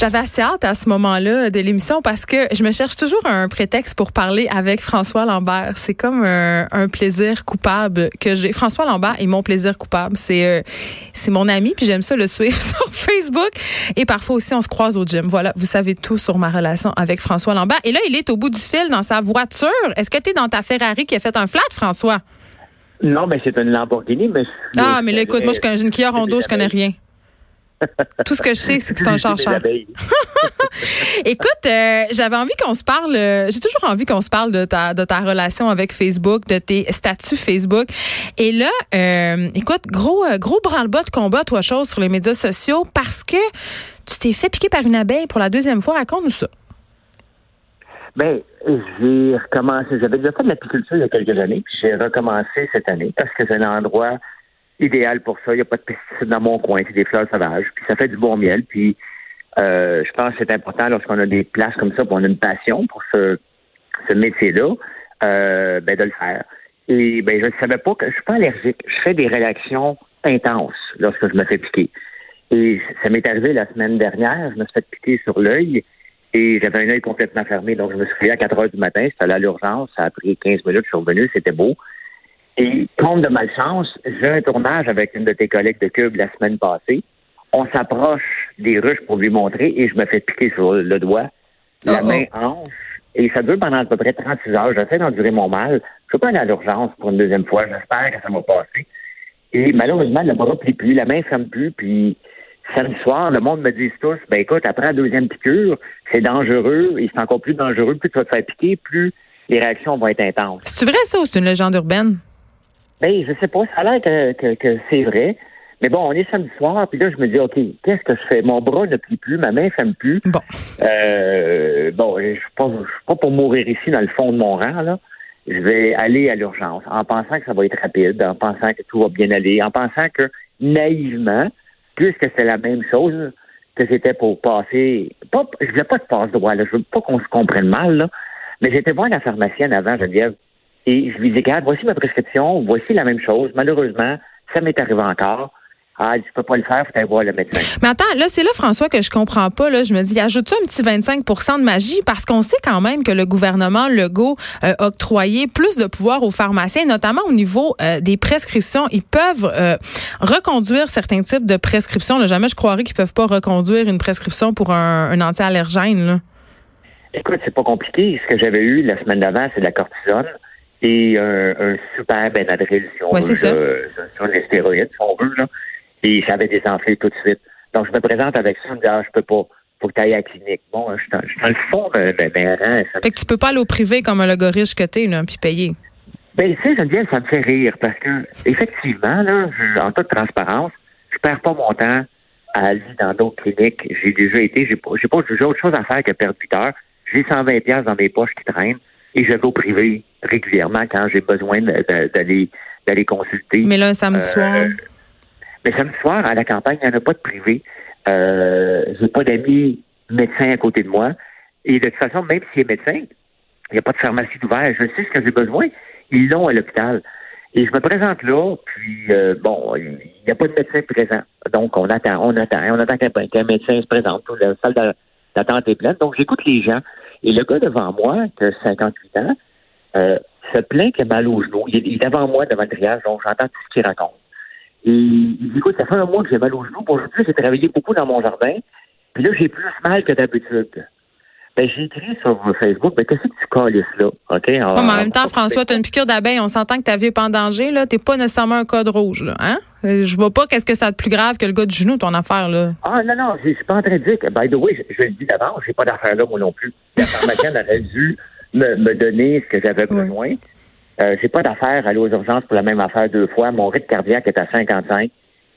J'avais assez hâte à ce moment-là de l'émission parce que je me cherche toujours un prétexte pour parler avec François Lambert. C'est comme un, un plaisir coupable que j'ai. François Lambert est mon plaisir coupable. C'est euh, c'est mon ami puis j'aime ça le suivre sur Facebook et parfois aussi on se croise au gym. Voilà, vous savez tout sur ma relation avec François Lambert. Et là, il est au bout du fil dans sa voiture. Est-ce que tu es dans ta Ferrari qui a fait un flat, François? Non, mais c'est une Lamborghini, mais. Ah, mais là, écoute, moi, je connais une Kia Rondo, je connais rien. Tout ce que je sais, c'est que c'est un char cher. Écoute, euh, j'avais envie qu'on se parle. euh, J'ai toujours envie qu'on se parle de ta de ta relation avec Facebook, de tes statuts Facebook. Et là, euh, écoute, gros gros branle-bas de combat, toi chose sur les médias sociaux parce que tu t'es fait piquer par une abeille pour la deuxième fois. Raconte-nous ça. Ben, j'ai recommencé. J'avais déjà fait de l'apiculture il y a quelques années, puis j'ai recommencé cette année parce que c'est un endroit idéal pour ça. Il n'y a pas de pesticides dans mon coin, c'est des fleurs sauvages, puis ça fait du bon miel. Puis euh, je pense que c'est important lorsqu'on a des places comme ça, puis on a une passion pour ce, ce métier-là, euh, ben de le faire. Et ben je ne savais pas que je suis pas allergique. Je fais des réactions intenses lorsque je me fais piquer. Et ça m'est arrivé la semaine dernière. Je me suis fait piquer sur l'œil. Et j'avais un œil complètement fermé, donc je me suis réveillé à 4 heures du matin, j'étais allé à l'urgence, ça a pris 15 minutes, je suis revenu, c'était beau. Et compte de malchance, j'ai un tournage avec une de tes collègues de Cube la semaine passée. On s'approche des ruches pour lui montrer et je me fais piquer sur le doigt, la Oh, oh. main hanche. Et ça dure pendant à peu près 36 heures. J'essaie d'endurer mon mal. Je peux pas aller à l'urgence pour une deuxième fois. J'espère que ça va passer. Et malheureusement, le bras plie plus, la main ne ferme plus, puis samedi soir, le monde me dit tous, ben écoute, après la deuxième piqûre, c'est dangereux, et c'est encore plus dangereux, plus tu vas te faire piquer, plus les réactions vont être intenses. C'est vrai ça ou c'est une légende urbaine? Ben, je sais pas, ça a l'air que, que, que c'est vrai. Mais bon, on est samedi soir, puis là, je me dis, OK, qu'est-ce que je fais? Mon bras ne plie plus, ma main ne ferme plus. Bon. Euh, bon, je suis pas, pas pour mourir ici dans le fond de mon rang, là. Je vais aller à l'urgence en pensant que ça va être rapide, en pensant que tout va bien aller, en pensant que naïvement, puisque c'est la même chose que c'était pour passer, pas, je voulais pas de passe-droit, là. Je veux pas qu'on se comprenne mal, là. Mais j'étais voir la pharmacienne avant, Geneviève, et je lui dis, regarde, voici ma prescription, voici la même chose. Malheureusement, ça m'est arrivé encore. Ah, je peux pas le faire, faut aller voir le médecin. Mais attends, là, c'est là, François, que je comprends pas. Là, je me dis, ajoute-tu un petit 25% de magie? Parce qu'on sait quand même que le gouvernement Legault euh, a octroyé plus de pouvoir aux pharmaciens, notamment au niveau euh, des prescriptions. Ils peuvent euh, reconduire certains types de prescriptions. Là, jamais je croirais qu'ils peuvent pas reconduire une prescription pour un, un anti-allergène. là. Écoute, c'est pas compliqué. Ce que j'avais eu la semaine d'avant, c'est de la cortisone et un, un super Benadryl, si on Ouais, veut, c'est ça. là, sur les stéroïdes, si on veut, là. Et ça avait désenflé tout de suite. Donc, je me présente avec ça, je me dis, ah, je peux pas. Faut que tu ailles à la clinique. Bon, je suis dans, je suis dans le fond de, de, d'un rang. Ça Fait que tu peux pas aller au privé comme un logoriche que t'es, là, puis payer. Ben, tu sais, Geneviève, ça me fait rire parce que, effectivement, là, je- en toute transparence, je perds pas mon temps à aller dans d'autres cliniques. J'ai déjà été, j'ai pas, j'ai pas, j'ai autre chose à faire que perdre 8 heures. J'ai 120 pièces dans mes poches qui traînent et je vais au privé régulièrement quand j'ai besoin d'aller, d'aller consulter. Mais là, samedi Euh, soir? Mais samedi soir, à la campagne, il n'y en a pas de privé. Euh, j'ai pas d'amis médecins à côté de moi. Et de toute façon, même s'il est médecin, il n'y a pas de pharmacie d'ouvert. Je sais ce que j'ai besoin. Ils l'ont à l'hôpital. Et je me présente là, puis euh, bon, il n'y a pas de médecin présent. Donc, on attend, on attend, on attend qu'un médecin se présente. La salle d'a- d'attente est pleine. Donc, j'écoute les gens. Et le gars devant moi, qui a 58 ans, euh, se plaint qu'il a mal au genou. Il est, devant moi, devant le triage, donc j'entends tout ce qu'il raconte. Et il dit, écoute, ça fait un mois que j'ai mal au genou. Pour aujourd'hui, j'ai travaillé beaucoup dans mon jardin. Puis là, j'ai plus mal que d'habitude. Ben, j'ai écrit sur Facebook, ben, qu'est-ce que tu calisses là? OK? Ouais, mais en même temps, François, tu as une piqûre d'abeille. On s'entend que ta vie n'est pas en danger. là. T'es pas nécessairement un code rouge. Là, hein? Euh, Je vois pas qu'est-ce que ça a de plus grave que le gars du genou, ton affaire, là. Ah non, non, je suis pas en train de dire que, by the way, je, je le dis d'avance, j'ai pas d'affaire là, moi non plus. La pharmacienne aurait dû me, me donner ce que j'avais Oui. besoin. Euh, j'ai pas d'affaire à aller aux urgences pour la même affaire deux fois. Mon rythme cardiaque est à 55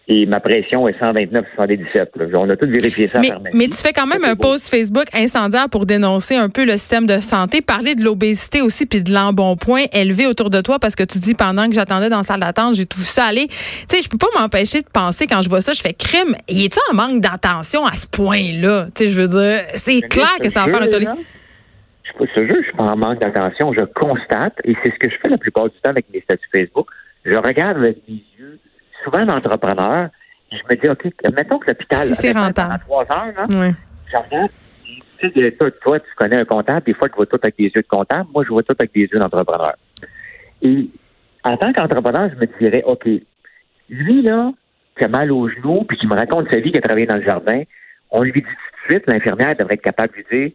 et ma pression est 129 77. là. On a tout vérifié ça Mais, mais tu fais quand même un post Facebook incendiaire pour dénoncer un peu le système de santé, parler de l'obésité aussi, puis de l'embonpoint élevé autour de toi, parce que tu dis pendant que j'attendais dans la salle d'attente, j'ai tout ça aller. Tu sais, je peux pas m'empêcher de penser quand je vois ça, je fais crime. Y est-tu en manque d'attention à ce point-là? Tu sais, je veux dire, c'est clair que ça va faire un tollé. Je suis pas ce jeu, je suis pas en manque d'attention. Je constate, et c'est ce que je fais la plupart du temps avec mes statuts Facebook. Je regarde avec mes yeux, souvent d'entrepreneur, et je me dis, OK, mettons que l'hôpital. Si c'est rentable. trois heures, là, je regarde, tu sais, toi, toi, tu connais un comptable, des fois, tu vois tout avec des yeux de comptable. Moi, je vois tout avec des yeux d'entrepreneur. Et en tant qu'entrepreneur, je me dirais, OK, lui, là, qui a mal au genou, puis qui me raconte sa vie, qui a travaillé dans le jardin, on lui dit tout de suite, l'infirmière devrait être capable de lui dire,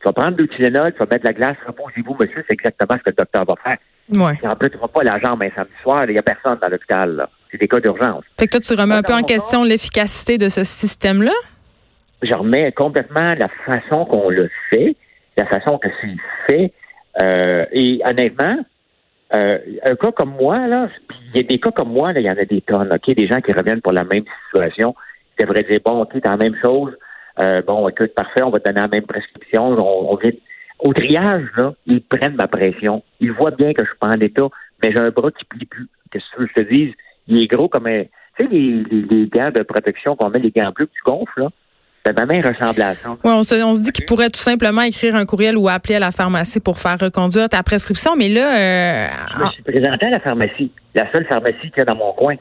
tu vas prendre deux Tylenol, tu vas mettre de la glace, reposez-vous, monsieur, c'est exactement ce que le docteur va faire. Ouais. Et en plus, tu ne pas la jambe un samedi soir, il n'y a personne dans l'hôpital, là. C'est des cas d'urgence. Fait que toi, tu remets un peu en question l'efficacité de ce système-là? je remets complètement la façon qu'on le fait, la façon que c'est fait. Euh, et honnêtement, euh, un cas comme moi, là, il y a des cas comme moi, là, il y en a des tonnes, OK? Des gens qui reviennent pour la même situation. Ils devraient dire, bon, OK, t'as la même chose. Euh, bon, écoute, parfait, on va te donner la même prescription. On, on vient... Au triage, là, ils prennent ma pression. Ils voient bien que je suis pas en état, mais j'ai un bras qui plie plus. Qu'est-ce que je te dise? Il est gros comme un... Tu sais, les, les, les gants de protection qu'on met, les gants bleus que tu gonfles, là? Ben, ma main ressemble à ça. Ouais, on se, on se dit qu'il pourrait tout simplement écrire un courriel ou appeler à la pharmacie pour faire reconduire ta prescription, mais là, euh, Je me suis présenté à la pharmacie, la seule pharmacie qu'il y a dans mon coin.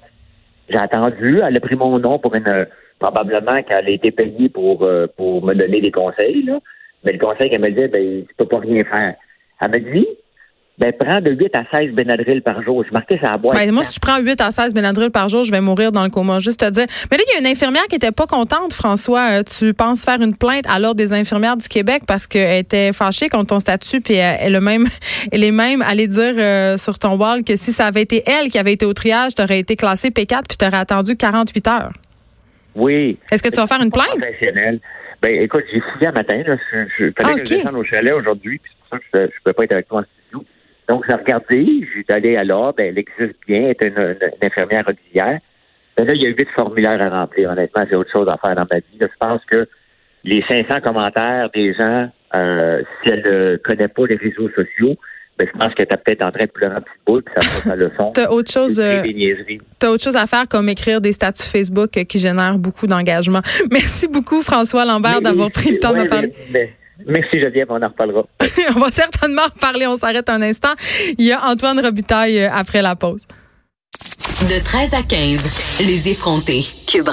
J'ai attendu, elle a pris mon nom pour une euh, probablement qu'elle a été payée pour euh, pour me donner des conseils, là. Mais le conseil qu'elle me dit, ben, tu peux pas rien faire. Elle me dit, ben, prends de 8 à 16 Benadryl par jour. Je marquais ça à boîte. Ben, moi, si je prends 8 à 16 Benadryl par jour, je vais mourir dans le coma. Juste te dire. Mais là, il y a une infirmière qui était pas contente, François. Euh, Tu penses faire une plainte à l'Ordre des infirmières du Québec parce qu'elle était fâchée contre ton statut, puis elle, même, elle est même allée dire euh, sur ton wall que si ça avait été elle qui avait été au triage, t'aurais été classé P4 puis t'aurais attendu 48 heures. Oui. Est-ce que tu vas faire une plainte? Ben, écoute, j'ai fouillé un matin, là. Je, je, fallait Ah, que je descende au chalet aujourd'hui, puis c'est pour ça que je ne peux pas être avec toi en. Donc, j'ai regardé, j'ai allé à l'ordre, ben, elle existe bien, elle est une, une- une infirmière auxiliaire. Ben là, il y a huit formulaires à remplir. Honnêtement, j'ai autre chose à faire dans ma vie. Là, je pense que les 500 commentaires des gens, euh, si elle ne connaît pas les réseaux sociaux, ben, je pense qu'elle est peut-être en train de pleurer un petit bout, puis ça passe à leçon. T'as autre chose, euh, t'as autre chose à faire comme écrire des statuts Facebook qui génèrent beaucoup d'engagement. Merci beaucoup, François Lambert, Mais- d'avoir pris le temps de me parler. mais- mais- merci Geneviève, on en reparlera. on va certainement reparler. On s'arrête un instant. Il y a Antoine Robitaille euh, après la pause. De 13 à 15, les effrontés. Cube